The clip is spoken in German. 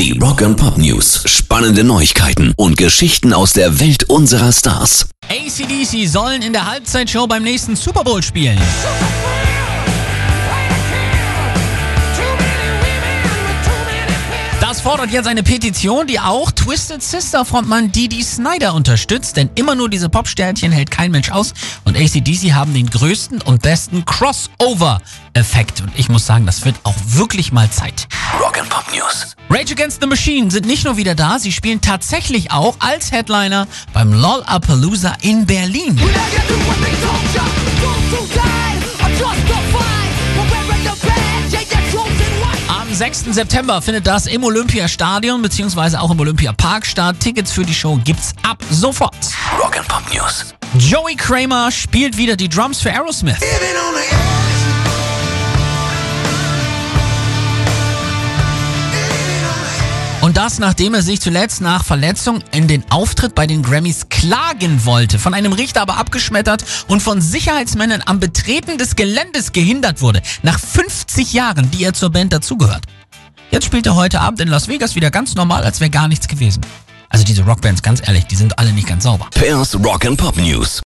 Die Rock and Pop News. Spannende Neuigkeiten und Geschichten aus der Welt unserer Stars. ACDC sollen in der Halbzeitshow beim nächsten Super Bowl spielen. Das fordert jetzt eine Petition, die auch Twisted Sister Frontmann Didi Snyder unterstützt, denn immer nur diese Popsternchen hält kein Mensch aus und ACDC haben den größten und besten Crossover-Effekt und ich muss sagen, das wird auch wirklich mal Zeit. Rock Pop News. Rage Against the Machine sind nicht nur wieder da, sie spielen tatsächlich auch als Headliner beim Lollapalooza in Berlin. Am 6. September findet das im Olympiastadion bzw. auch im Olympiapark statt. Tickets für die Show gibt's ab sofort. Rock and Pop News. Joey Kramer spielt wieder die Drums für Aerosmith. Und das, nachdem er sich zuletzt nach Verletzung in den Auftritt bei den Grammys klagen wollte, von einem Richter aber abgeschmettert und von Sicherheitsmännern am Betreten des Geländes gehindert wurde, nach 50 Jahren, die er zur Band dazugehört. Jetzt spielt er heute Abend in Las Vegas wieder ganz normal, als wäre gar nichts gewesen. Also diese Rockbands, ganz ehrlich, die sind alle nicht ganz sauber. Pairs Rock and Pop News.